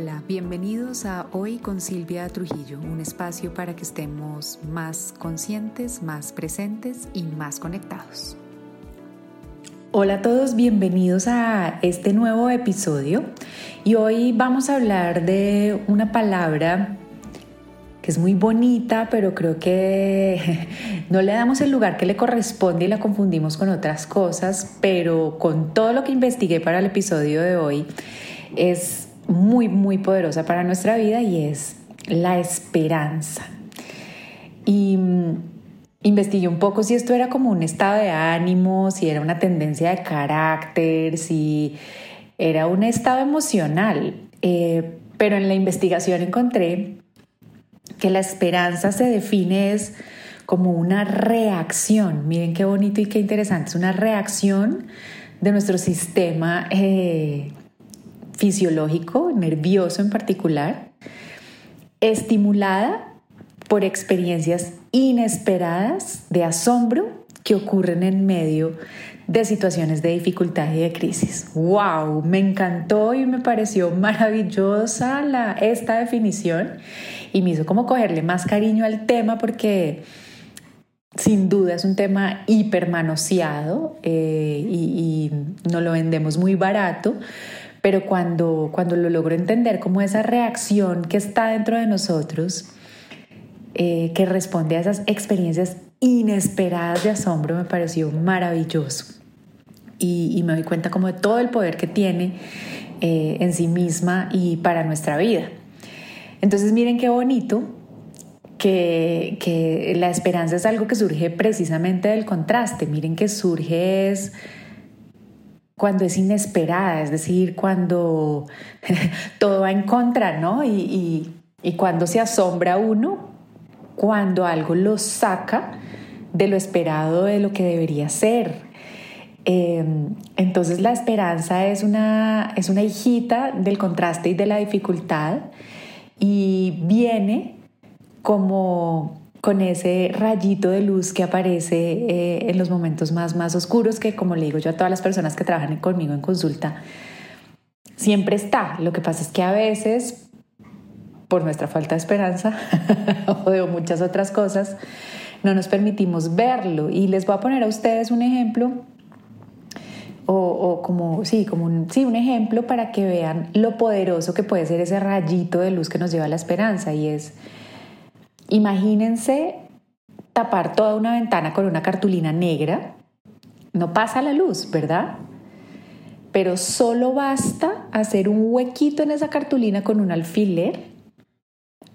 Hola, bienvenidos a Hoy con Silvia Trujillo, un espacio para que estemos más conscientes, más presentes y más conectados. Hola a todos, bienvenidos a este nuevo episodio y hoy vamos a hablar de una palabra que es muy bonita, pero creo que no le damos el lugar que le corresponde y la confundimos con otras cosas, pero con todo lo que investigué para el episodio de hoy es muy, muy poderosa para nuestra vida y es la esperanza. Y mm, investigué un poco si esto era como un estado de ánimo, si era una tendencia de carácter, si era un estado emocional. Eh, pero en la investigación encontré que la esperanza se define es como una reacción. Miren qué bonito y qué interesante. Es una reacción de nuestro sistema eh, fisiológico, nervioso en particular, estimulada por experiencias inesperadas de asombro que ocurren en medio de situaciones de dificultad y de crisis. ¡Wow! Me encantó y me pareció maravillosa esta definición y me hizo como cogerle más cariño al tema porque sin duda es un tema hipermanoseado eh, y, y no lo vendemos muy barato, pero cuando, cuando lo logro entender como esa reacción que está dentro de nosotros, eh, que responde a esas experiencias inesperadas de asombro, me pareció maravilloso. Y, me doy cuenta como de todo el poder que tiene eh, en sí misma y para nuestra vida. Entonces miren qué bonito que, que, la esperanza es algo que surge precisamente del contraste. Miren que surge es cuando es inesperada, es decir, cuando todo va en contra, ¿no? Y, cuando se asombra uno, cuando algo lo saca de lo esperado, de lo que debería ser. Em, entonces la esperanza es una, es una hijita del contraste y de la dificultad y viene como con ese rayito de luz que aparece eh, en los momentos más, más oscuros, que como le digo yo a todas las personas que trabajan conmigo en consulta, siempre está. Lo que pasa es que a veces, por nuestra falta de esperanza o de muchas otras cosas, no nos permitimos verlo. Y les voy a poner a ustedes un ejemplo, o, como, sí, como un, sí, un ejemplo para que vean lo poderoso que puede ser ese rayito de luz que nos lleva a la esperanza. Y es Imagínense tapar toda una ventana con una cartulina negra. No pasa la luz, ¿verdad? Pero solo basta hacer un huequito en esa cartulina con un alfiler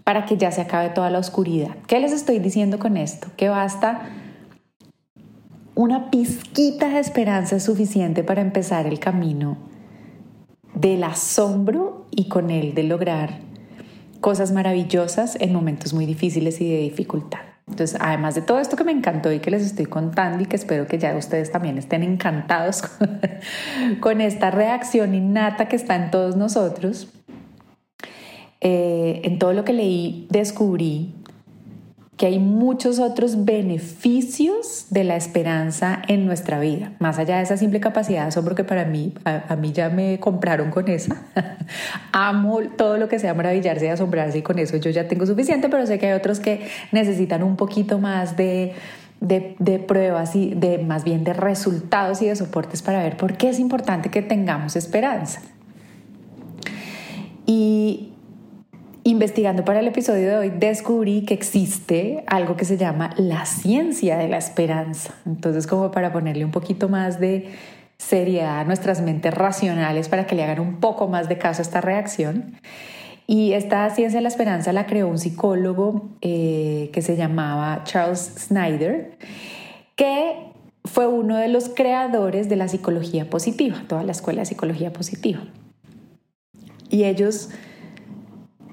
para que ya se acabe toda la oscuridad. ¿Qué les estoy diciendo con esto? Que basta una pizquita de esperanza suficiente para empezar el camino del asombro y con él de lograr cosas maravillosas en momentos muy difíciles y de dificultad. Entonces, además de todo esto que me encantó y que les estoy contando y que espero que ya ustedes también estén encantados con, esta reacción innata que está en todos nosotros, eh, en todo lo que leí descubrí que hay muchos otros beneficios de la esperanza en nuestra vida, más allá de esa simple capacidad de asombro que para mí, a, mí ya me compraron con esa. Amo todo lo que sea maravillarse y asombrarse y con eso yo ya tengo suficiente, pero sé que hay otros que necesitan un poquito más de, de, de pruebas y de más bien de resultados y de soportes para ver por qué es importante que tengamos esperanza. Y investigando para el episodio de hoy, descubrí que existe algo que se llama la ciencia de la esperanza. Entonces, como para ponerle un poquito más de seriedad a nuestras mentes racionales para que le hagan un poco más de caso a esta reacción. Y esta ciencia de la esperanza la creó un psicólogo eh, que se llamaba Charles Snyder, que fue uno de los creadores de la psicología positiva, toda la escuela de psicología positiva. Y ellos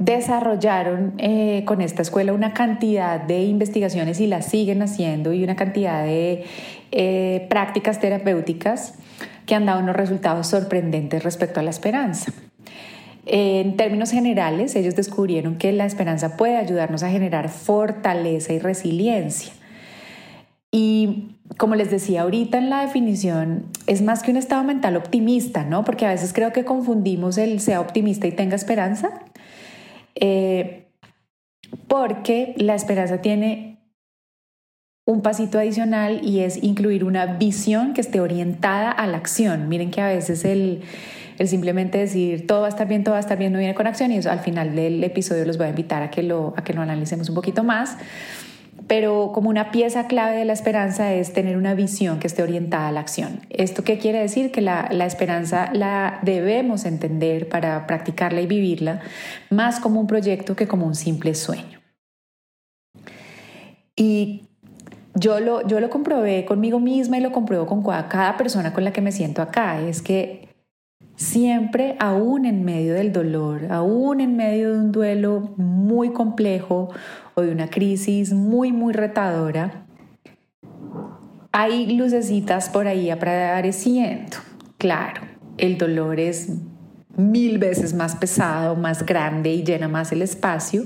desarrollaron eh, con esta escuela una cantidad de investigaciones y las siguen haciendo y una cantidad de eh, prácticas terapéuticas que han dado unos resultados sorprendentes respecto a la esperanza. En términos generales, ellos descubrieron que la esperanza puede ayudarnos a generar fortaleza y resiliencia. Y como les decía ahorita en la definición, es más que un estado mental optimista, ¿no? Porque a veces creo que confundimos el sea optimista y tenga esperanza. Eh, porque la esperanza tiene un pasito adicional y es incluir una visión que esté orientada a la acción. Miren que a veces el, simplemente decir todo va a estar bien, todo va a estar bien no viene con acción y eso al final del episodio los voy a invitar a que lo, a que lo analicemos un poquito más. Pero como una pieza clave de la esperanza es tener una visión que esté orientada a la acción. ¿Esto qué quiere decir? Que la, esperanza la debemos entender para practicarla y vivirla más como un proyecto que como un simple sueño. Y yo lo, yo lo comprobé conmigo misma y lo compruebo con cada persona con la que me siento acá. Es que siempre, aún en medio del dolor, aún en medio de un duelo muy complejo o de una crisis muy, muy retadora, hay lucecitas por ahí apareciendo. Claro, el dolor es mil veces más pesado, más grande y llena más el espacio.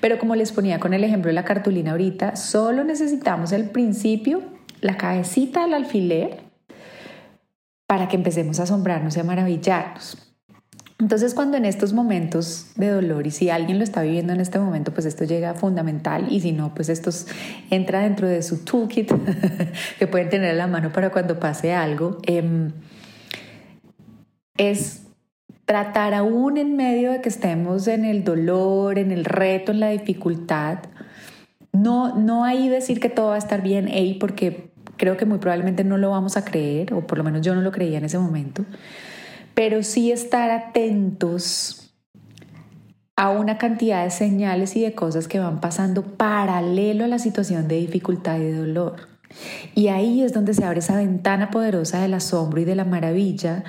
Pero como les ponía con el ejemplo de la cartulina ahorita, solo necesitamos el principio, la cabecita del alfiler, para que empecemos a asombrarnos y a maravillarnos. Entonces, cuando en estos momentos de dolor, y si alguien lo está viviendo en este momento, pues esto llega fundamental, y si no, pues esto entra dentro de su toolkit que pueden tener a la mano para cuando pase algo, em, es tratar aún en medio de que estemos en el dolor, en el reto, en la dificultad, no, no ahí decir que todo va a estar bien, hey, porque creo que muy probablemente no lo vamos a creer, o por lo menos yo no lo creía en ese momento, pero sí estar atentos a una cantidad de señales y de cosas que van pasando paralelo a la situación de dificultad y de dolor. Y ahí es donde se abre esa ventana poderosa del asombro y de la maravilla,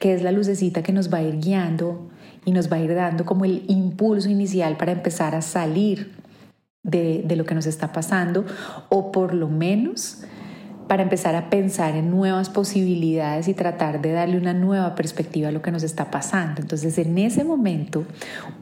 que es la lucecita que nos va a ir guiando y nos va a ir dando como el impulso inicial para empezar a salir de, de lo que nos está pasando, o por lo menos para empezar a pensar en nuevas posibilidades y tratar de darle una nueva perspectiva a lo que nos está pasando. Entonces, en ese momento,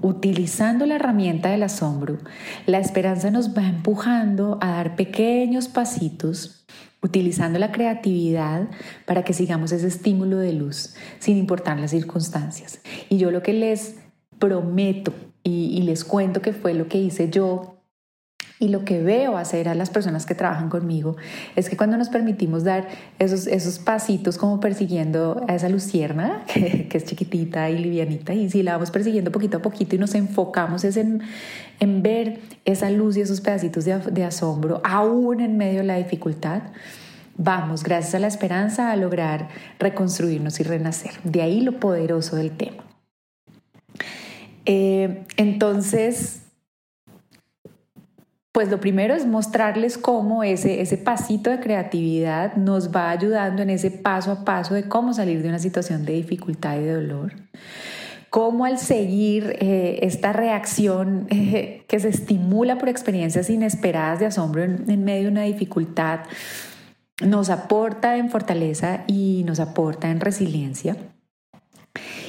utilizando la herramienta del asombro, la esperanza nos va empujando a dar pequeños pasitos utilizando la creatividad para que sigamos ese estímulo de luz sin importar las circunstancias. Y yo lo que les prometo y, les cuento que fue lo que hice yo y lo que veo hacer a las personas que trabajan conmigo es que cuando nos permitimos dar esos, esos pasitos como persiguiendo a esa lucierna, que, es chiquitita y livianita, y si la vamos persiguiendo poquito a poquito y nos enfocamos es en, en ver esa luz y esos pedacitos de, de asombro, aún en medio de la dificultad, vamos, gracias a la esperanza, a lograr reconstruirnos y renacer. De ahí lo poderoso del tema. Eh, entonces, pues lo primero es mostrarles cómo ese, ese pasito de creatividad nos va ayudando en ese paso a paso de cómo salir de una situación de dificultad y de dolor. Cómo al seguir eh, esta reacción eh, que se estimula por experiencias inesperadas de asombro en, en medio de una dificultad, nos aporta en fortaleza y nos aporta en resiliencia.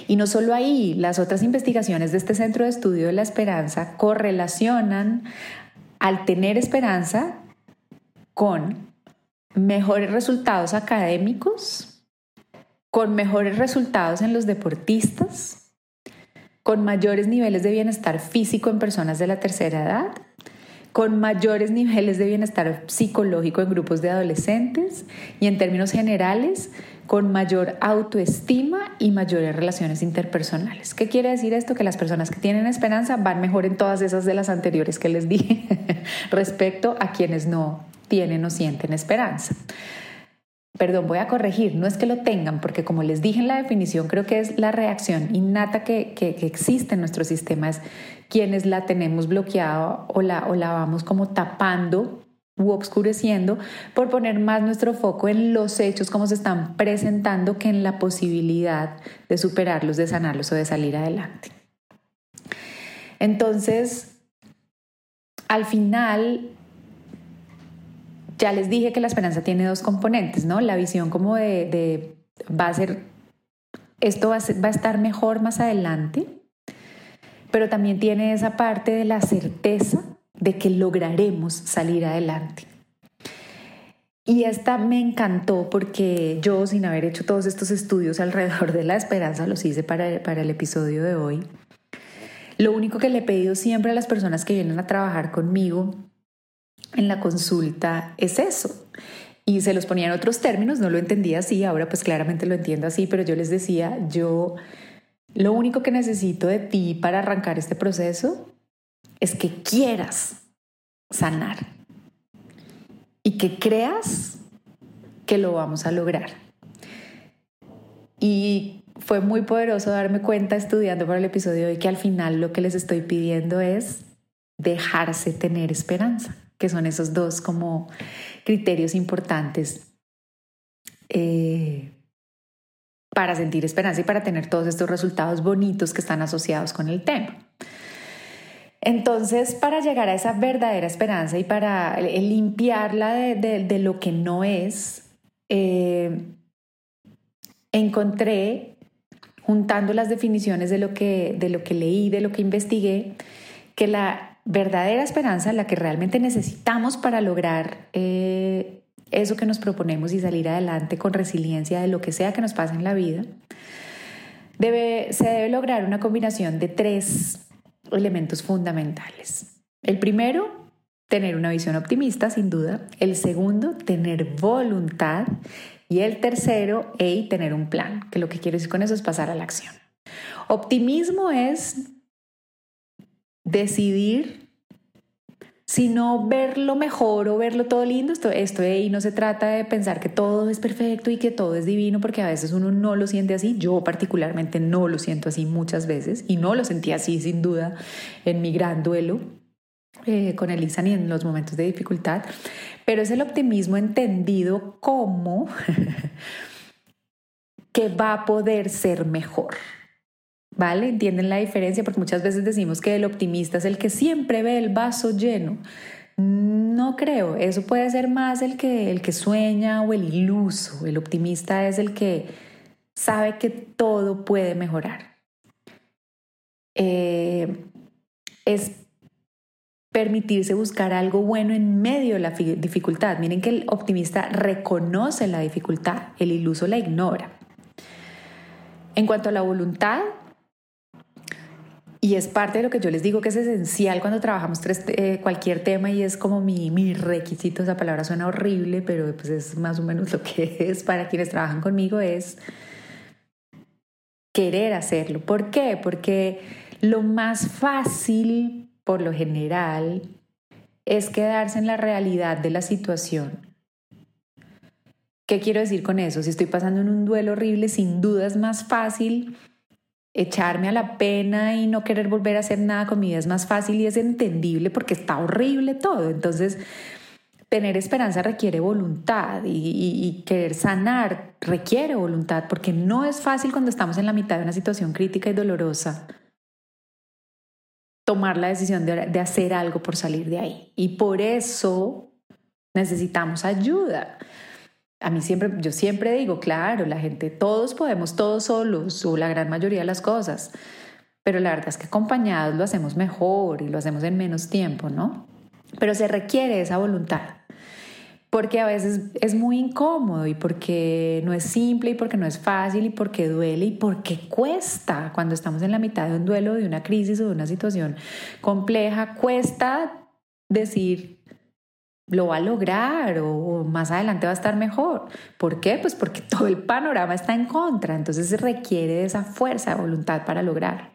Y no solo ahí, las otras investigaciones de este Centro de Estudio de la Esperanza correlacionan al tener esperanza con mejores resultados académicos, con mejores resultados en los deportistas, con mayores niveles de bienestar físico en personas de la tercera edad, con mayores niveles de bienestar psicológico en grupos de adolescentes y en términos generales con mayor autoestima y mayores relaciones interpersonales. ¿Qué quiere decir esto? Que las personas que tienen esperanza van mejor en todas esas de las anteriores que les dije respecto a quienes no tienen o sienten esperanza. Perdón, voy a corregir, no es que lo tengan, porque como les dije en la definición, creo que es la reacción innata que, que, existe en nuestro sistema, es quienes la tenemos bloqueada o la, o la vamos como tapando u obscureciendo por poner más nuestro foco en los hechos como se están presentando que en la posibilidad de superarlos, de sanarlos o de salir adelante. Entonces, al final, ya les dije que la esperanza tiene dos componentes, ¿no? La visión como de, va a ser, esto va a estar mejor más adelante, pero también tiene esa parte de la certeza de que lograremos salir adelante. Y esta me encantó porque yo, sin haber hecho todos estos estudios alrededor de la esperanza, los hice para, para el episodio de hoy. Lo único que le he pedido siempre a las personas que vienen a trabajar conmigo en la consulta es eso. Y se los ponía en otros términos, no lo entendía así, ahora pues claramente lo entiendo así, pero yo les decía, yo lo único que necesito de ti para arrancar este proceso es que quieras sanar y que creas que lo vamos a lograr. Y fue muy poderoso darme cuenta estudiando para el episodio de que al final lo que les estoy pidiendo es dejarse tener esperanza, que son esos dos como criterios importantes eh, para sentir esperanza y para tener todos estos resultados bonitos que están asociados con el tema. Entonces, para llegar a esa verdadera esperanza y para limpiarla de, lo que no es, eh, encontré, juntando las definiciones de lo, que, de lo que leí, de lo que investigué, que la verdadera esperanza, la que realmente necesitamos para lograr eh, eso que nos proponemos y salir adelante con resiliencia de lo que sea que nos pase en la vida, debe, se debe lograr una combinación de tres elementos fundamentales. El primero, tener una visión optimista, sin duda. El segundo, tener voluntad. Y el tercero, hey, tener un plan, que lo que quiero decir con eso es pasar a la acción. Optimismo es decidir sino verlo mejor o verlo todo lindo. Esto, esto de ahí no se trata de pensar que todo es perfecto y que todo es divino, porque a veces uno no lo siente así. Yo particularmente no lo siento así muchas veces y no lo sentí así sin duda en mi gran duelo eh, con Elisa ni en los momentos de dificultad, pero es el optimismo entendido como que va a poder ser mejor. ¿Vale? ¿Entienden la diferencia? Porque muchas veces decimos que el optimista es el que siempre ve el vaso lleno. No creo, eso puede ser más el que, el que sueña o el iluso. El optimista es el que sabe que todo puede mejorar. Eh, es permitirse buscar algo bueno en medio de la dificultad. Miren que el optimista reconoce la dificultad, el iluso la ignora. En cuanto a la voluntad, y es parte de lo que yo les digo que es esencial cuando trabajamos eh, cualquier tema y es como mi, mi requisito, esa palabra suena horrible, pero pues es más o menos lo que es para quienes trabajan conmigo, es querer hacerlo. ¿Por qué? Porque lo más fácil, por lo general, es quedarse en la realidad de la situación. ¿Qué quiero decir con eso? Si estoy pasando en un duelo horrible, sin duda es más fácil echarme a la pena y no querer volver a hacer nada con mi vida es más fácil y es entendible porque está horrible todo. Entonces, tener esperanza requiere voluntad y, querer sanar requiere voluntad porque no es fácil cuando estamos en la mitad de una situación crítica y dolorosa tomar la decisión de, de hacer algo por salir de ahí. Y por eso necesitamos ayuda a mí siempre, yo siempre digo, claro, la gente, todos podemos, todos solos, o la gran mayoría de las cosas, pero la verdad es que acompañados lo hacemos mejor y lo hacemos en menos tiempo, ¿no? Pero se requiere esa voluntad, porque a veces es muy incómodo y porque no es simple y porque no es fácil y porque duele y porque cuesta cuando estamos en la mitad de un duelo, de una crisis o de una situación compleja, cuesta decir, lo va a lograr o, más adelante va a estar mejor. ¿Por qué? Pues porque todo el panorama está en contra, entonces se requiere de esa fuerza de voluntad para lograr.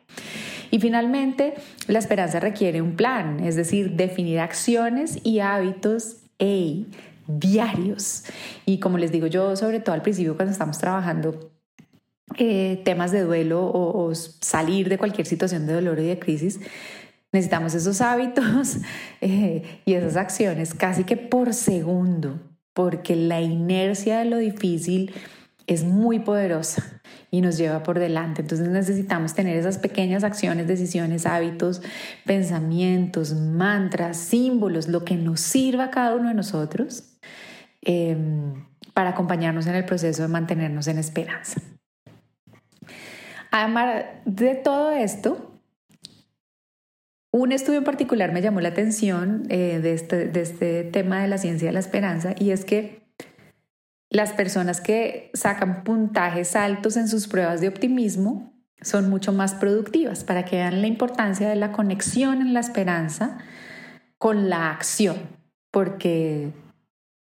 Y finalmente, la esperanza requiere un plan, es decir, definir acciones y hábitos diarios. Y como les digo yo, sobre todo al principio cuando estamos trabajando eh, temas de duelo o salir de cualquier situación de dolor y de crisis, Necesitamos esos hábitos eh, y esas acciones casi que por segundo, porque la inercia de lo difícil es muy poderosa y nos lleva por delante. Entonces necesitamos tener esas pequeñas acciones, decisiones, hábitos, pensamientos, mantras, símbolos, lo que nos sirva a cada uno de nosotros em, para acompañarnos en el proceso de mantenernos en esperanza. Además de todo esto, un estudio en particular me llamó la atención eh, de, este, de este tema de la ciencia de la esperanza y es que las personas que sacan puntajes altos en sus pruebas de optimismo son mucho más productivas para que vean la importancia de la conexión en la esperanza con la acción, porque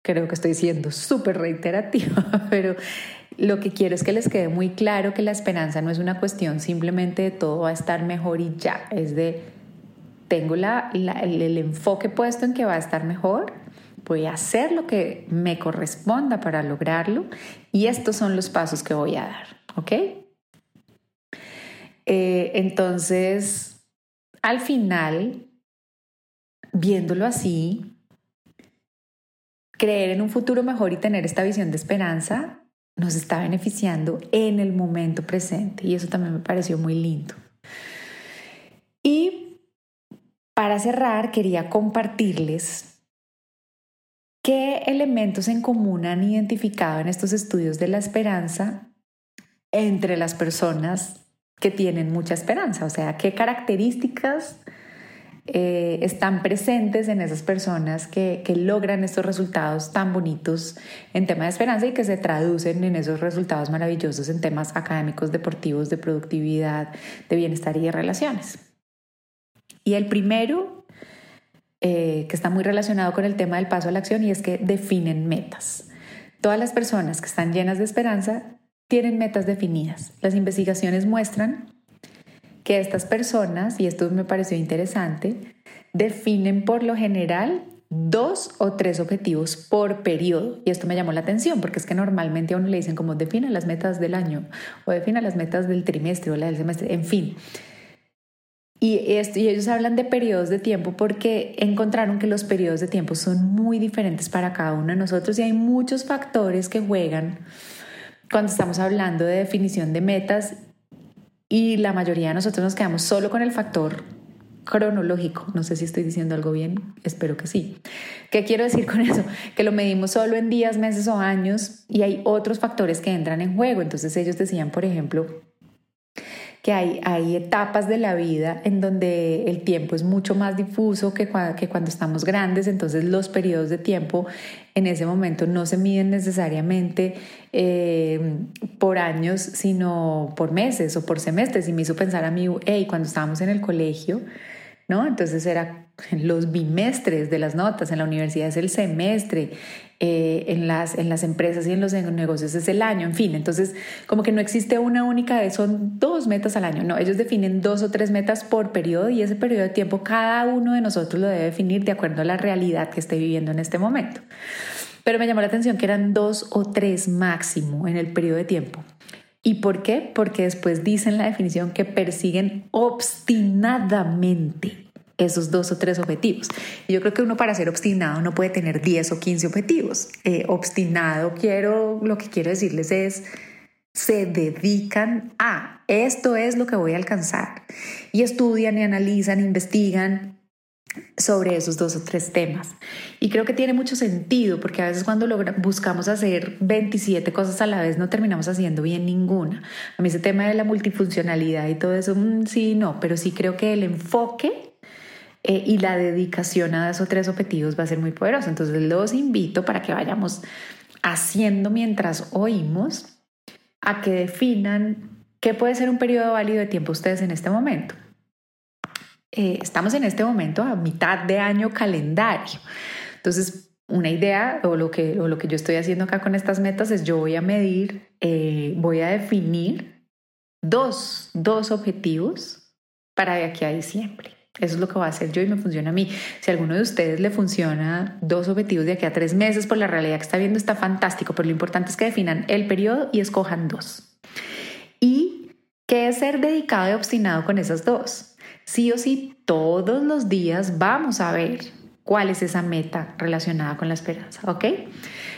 creo que estoy siendo súper reiterativa, pero lo que quiero es que les quede muy claro que la esperanza no es una cuestión simplemente de todo va a estar mejor y ya, es de tengo el enfoque puesto en que va a estar mejor, voy a hacer lo que me corresponda para lograrlo y estos son los pasos que voy a dar, ¿ok? Eh, entonces, al final, viéndolo así, creer en un futuro mejor y tener esta visión de esperanza nos está beneficiando en el momento presente y eso también me pareció muy lindo. Y para cerrar, quería compartirles qué elementos en común han identificado en estos estudios de la esperanza entre las personas que tienen mucha esperanza, o sea, qué características eh, están presentes en esas personas que, que, logran estos resultados tan bonitos en tema de esperanza y que se traducen en esos resultados maravillosos en temas académicos, deportivos, de productividad, de bienestar y de relaciones. Y el primero, eh, que está muy relacionado con el tema del paso a la acción, y es que definen metas. Todas las personas que están llenas de esperanza tienen metas definidas. Las investigaciones muestran que estas personas, y esto me pareció interesante, definen por lo general dos o tres objetivos por periodo. Y esto me llamó la atención porque es que normalmente a uno le dicen como defina las metas del año o defina las metas del trimestre o la del semestre, en fin. Y, ellos hablan de periodos de tiempo porque encontraron que los periodos de tiempo son muy diferentes para cada uno de nosotros y hay muchos factores que juegan cuando estamos hablando de definición de metas y la mayoría de nosotros nos quedamos solo con el factor cronológico. No sé si estoy diciendo algo bien, espero que sí. ¿Qué quiero decir con eso? Que lo medimos solo en días, meses o años y hay otros factores que entran en juego. Entonces ellos decían, por ejemplo, que hay, hay etapas de la vida en donde el tiempo es mucho más difuso que, que cuando estamos grandes, entonces los periodos de tiempo en ese momento no se miden necesariamente eh, por años, sino por meses o por semestres. Y me hizo pensar a mí, hey, cuando estábamos en el colegio, ¿no? Entonces era los bimestres de las notas, en la universidad es el semestre, eh, en, las, en las empresas y en los negocios es el año, en fin, entonces como que no existe una única vez, son dos metas al año, no, ellos definen dos o tres metas por periodo y ese periodo de tiempo cada uno de nosotros lo debe definir de acuerdo a la realidad que esté viviendo en este momento. Pero me llamó la atención que eran dos o tres máximo en el periodo de tiempo. ¿Y por qué? Porque después dicen la definición que persiguen obstinadamente esos dos o tres objetivos. Yo creo que uno para ser obstinado no puede tener 10 o 15 objetivos. Eh, obstinado quiero, lo que quiero decirles es, se dedican a, esto es lo que voy a alcanzar. Y estudian y analizan, investigan sobre esos dos o tres temas. Y creo que tiene mucho sentido porque a veces cuando buscamos hacer 27 cosas a la vez no terminamos haciendo bien ninguna. A mí ese tema de la multifuncionalidad y todo eso, mm, sí, no, pero sí creo que el enfoque eh, y la dedicación a esos tres objetivos va a ser muy poderoso. Entonces los invito para que vayamos haciendo mientras oímos a que definan qué puede ser un periodo válido de tiempo ustedes en este momento. Eh, estamos en este momento a mitad de año calendario. Entonces, una idea o lo que, lo que yo estoy haciendo acá con estas metas es yo voy a medir, eh, voy a definir dos, dos objetivos para de aquí a diciembre. Eso es lo que voy a hacer yo y me funciona a mí. Si alguno de ustedes le funciona dos objetivos de aquí a tres meses, por la realidad que está viendo está fantástico, pero lo importante es que definan el periodo y escojan dos. ¿Y qué es ser dedicado y obstinado con esas dos? Sí o sí todos los días vamos a ver cuál es esa meta relacionada con la esperanza, ¿ok?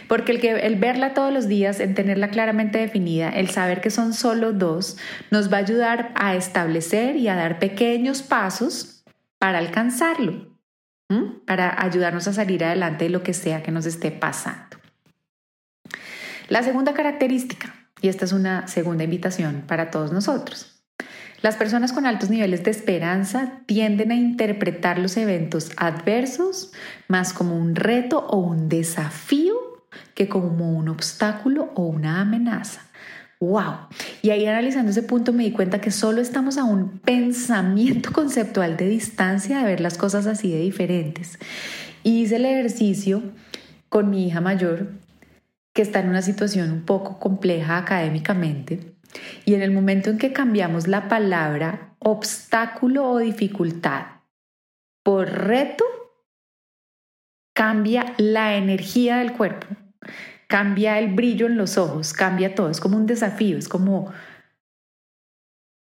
Porque el, que, el verla todos los días, en tenerla claramente definida, el saber que son solo dos, nos va a ayudar a establecer y a dar pequeños pasos para alcanzarlo, para ayudarnos a salir adelante de lo que sea que nos esté pasando. La segunda característica, y esta es una segunda invitación para todos nosotros, las personas con altos niveles de esperanza tienden a interpretar los eventos adversos más como un reto o un desafío que como un obstáculo o una amenaza. ¡Wow! Y ahí analizando ese punto me di cuenta que solo estamos a un pensamiento conceptual de distancia de ver las cosas así de diferentes. Y hice el ejercicio con mi hija mayor, que está en una situación un poco compleja académicamente. Y en el momento en que cambiamos la palabra obstáculo o dificultad por reto, cambia la energía del cuerpo cambia el brillo en los ojos, cambia todo, es como un desafío, es como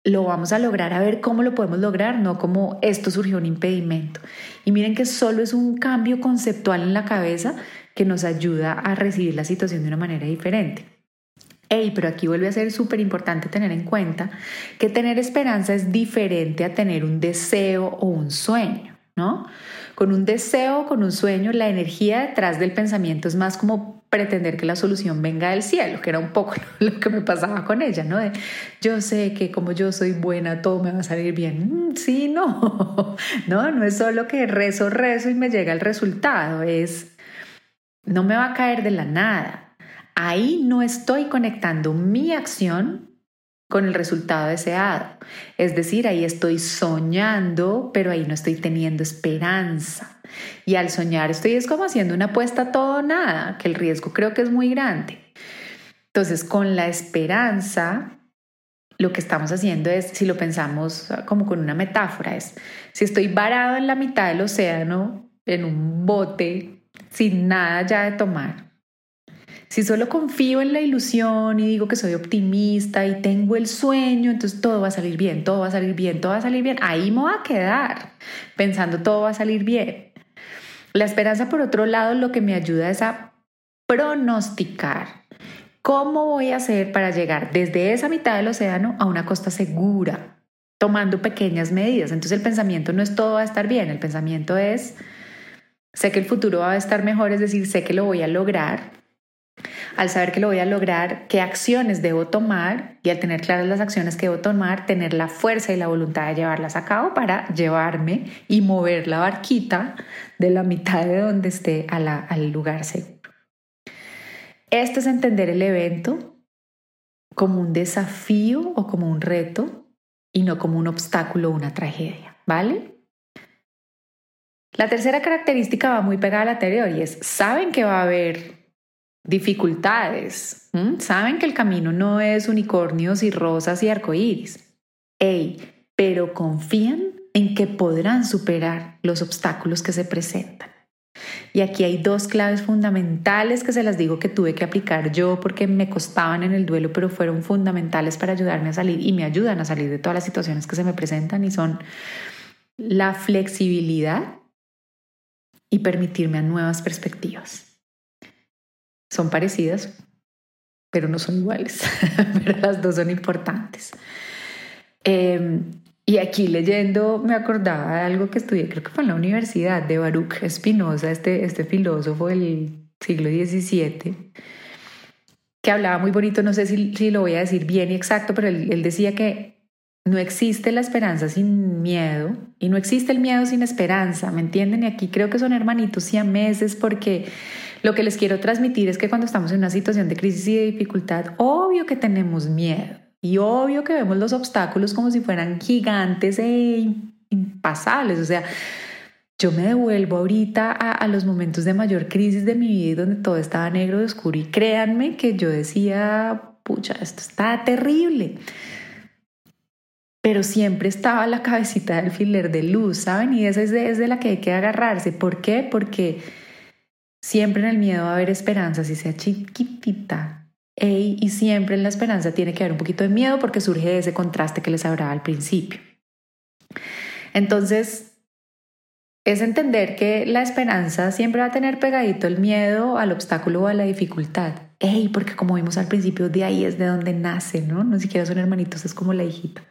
lo vamos a lograr, a ver cómo lo podemos lograr, no como esto surgió un impedimento. Y miren que solo es un cambio conceptual en la cabeza que nos ayuda a recibir la situación de una manera diferente. Ey, pero aquí vuelve a ser súper importante tener en cuenta que tener esperanza es diferente a tener un deseo o un sueño, ¿no? Con un deseo, con un sueño, la energía detrás del pensamiento es más como pretender que la solución venga del cielo, que era un poco lo que me pasaba con ella, ¿no? De, yo sé que como yo soy buena, todo me va a salir bien. Mm, sí, no, no, no es solo que rezo, rezo y me llega el resultado, es, no me va a caer de la nada. Ahí no estoy conectando mi acción con el resultado deseado. Es decir, ahí estoy soñando, pero ahí no estoy teniendo esperanza. Y al soñar estoy es como haciendo una apuesta todo o nada, que el riesgo creo que es muy grande. Entonces, con la esperanza, lo que estamos haciendo es, si lo pensamos como con una metáfora, es, si estoy varado en la mitad del océano, en un bote, sin nada ya de tomar, si solo confío en la ilusión y digo que soy optimista y tengo el sueño, entonces todo va a salir bien, todo va a salir bien, todo va a salir bien. Ahí me voy a quedar pensando todo va a salir bien. La esperanza, por otro lado, lo que me ayuda es a pronosticar cómo voy a hacer para llegar desde esa mitad del océano a una costa segura, tomando pequeñas medidas. Entonces el pensamiento no es todo va a estar bien, el pensamiento es, sé que el futuro va a estar mejor, es decir, sé que lo voy a lograr al saber que lo voy a lograr, qué acciones debo tomar y al tener claras las acciones que debo tomar, tener la fuerza y la voluntad de llevarlas a cabo para llevarme y mover la barquita de la mitad de donde esté al lugar seguro. Esto es entender el evento como un desafío o como un reto y no como un obstáculo o una tragedia, ¿vale? La tercera característica va muy pegada a la anterior y es, saben que va a haber dificultades. Saben que el camino no es unicornios y rosas y arcoíris. Ey, pero confían en que podrán superar los obstáculos que se presentan. Y aquí hay dos claves fundamentales que se las digo que tuve que aplicar yo porque me costaban en el duelo, pero fueron fundamentales para ayudarme a salir y me ayudan a salir de todas las situaciones que se me presentan y son la flexibilidad y permitirme a nuevas perspectivas. Son parecidas, pero no son iguales, pero las dos son importantes. Em, y aquí leyendo me acordaba de algo que estudié, creo que fue en la universidad, de Baruch Spinoza, este, este filósofo del siglo XVII, que hablaba muy bonito, no sé si, si lo voy a decir bien y exacto, pero él, decía que no existe la esperanza sin miedo y no existe el miedo sin esperanza, ¿me entienden? Y aquí creo que son hermanitos y meses porque lo que les quiero transmitir es que cuando estamos en una situación de crisis y de dificultad, obvio que tenemos miedo y obvio que vemos los obstáculos como si fueran gigantes e impasables. O sea, yo me devuelvo ahorita a, los momentos de mayor crisis de mi vida donde todo estaba negro y oscuro y créanme que yo decía, pucha, esto está terrible pero siempre estaba la cabecita del filer de luz, ¿saben? Y esa es es de la que hay que agarrarse. ¿Por qué? Porque Siempre en el miedo va a haber esperanza, si sea chiquitita. y siempre en la esperanza tiene que haber un poquito de miedo porque surge de ese contraste que les hablaba al principio. Entonces, es entender que la esperanza siempre va a tener pegadito el miedo al obstáculo o a la dificultad. Ey, porque como vimos al principio, de ahí es de donde nace, ¿no? No siquiera son hermanitos, es como la hijita.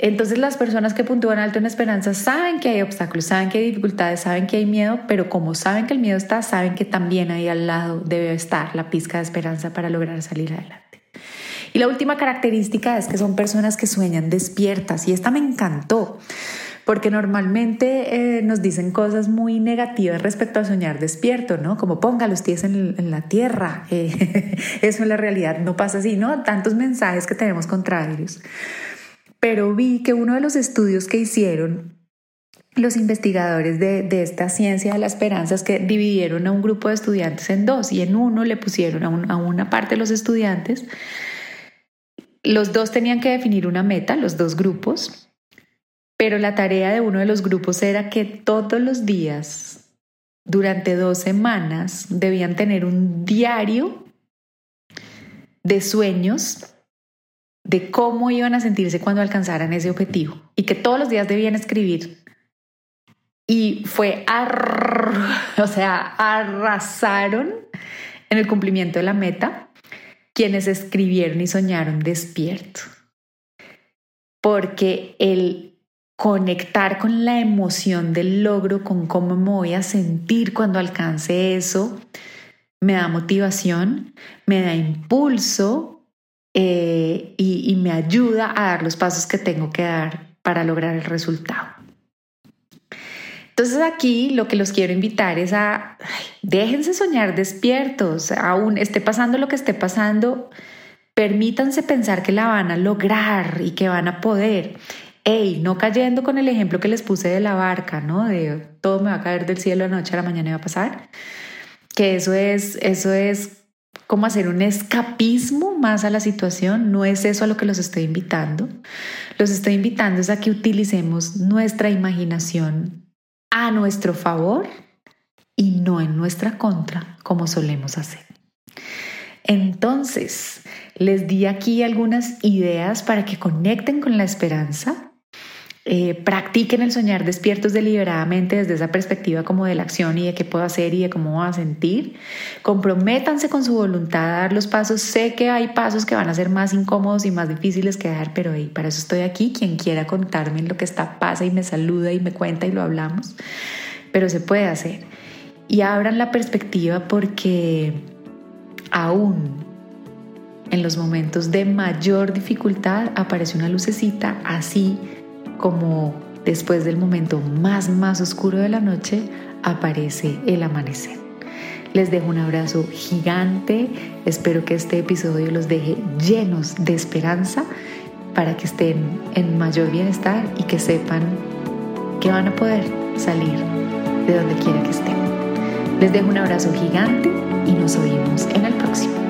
Entonces las personas que puntúan alto en esperanza saben que hay obstáculos, saben que hay dificultades, saben que hay miedo, pero como saben que el miedo está, saben que también ahí al lado debe estar la pizca de esperanza para lograr salir adelante. Y la última característica es que son personas que sueñan despiertas y esta me encantó porque normalmente eh, nos dicen cosas muy negativas respecto a soñar despierto, ¿no? Como ponga los pies en, la tierra. Eh, eso en la realidad no pasa así, ¿no? Tantos mensajes que tenemos contrarios. Pero vi que uno de los estudios que hicieron los investigadores de, esta ciencia de la esperanza es que dividieron a un grupo de estudiantes en dos y en uno le pusieron a, a una parte de los estudiantes, los dos tenían que definir una meta, los dos grupos, pero la tarea de uno de los grupos era que todos los días, durante dos semanas, debían tener un diario de sueños de cómo iban a sentirse cuando alcanzaran ese objetivo y que todos los días debían escribir y fue, o sea, arrasaron en el cumplimiento de la meta quienes escribieron y soñaron despierto. Porque el conectar con la emoción del logro, con cómo me voy a sentir cuando alcance eso, me da motivación, me da impulso eh, y me ayuda a dar los pasos que tengo que dar para lograr el resultado. Entonces aquí lo que los quiero invitar es a déjense soñar despiertos, aún esté pasando lo que esté pasando, permítanse pensar que la van a lograr y que van a poder. Ey, no cayendo con el ejemplo que les puse de la barca, ¿no? De todo me va a caer del cielo de noche a la mañana y va a pasar. Que eso es, eso es como hacer un escapismo más a la situación. No es eso a lo que los estoy invitando. Los estoy invitando es a que utilicemos nuestra imaginación a nuestro favor y no en nuestra contra, como solemos hacer. Entonces, les di aquí algunas ideas para que conecten con la esperanza eh, practiquen el soñar despiertos deliberadamente desde esa perspectiva como de la acción y de qué puedo hacer y de cómo voy a sentir. Comprométanse con su voluntad a dar los pasos. Sé que hay pasos que van a ser más incómodos y más difíciles que dar, pero para eso estoy aquí. Quien quiera contarme lo que está pasa y me saluda y me cuenta y lo hablamos. Pero se puede hacer. Y abran la perspectiva porque aún en los momentos de mayor dificultad aparece una lucecita así como después del momento más, más oscuro de la noche, aparece el amanecer. Les dejo un abrazo gigante, espero que este episodio los deje llenos de esperanza para que estén en mayor bienestar y que sepan que van a poder salir de donde quiera que estén. Les dejo un abrazo gigante y nos oímos en el próximo.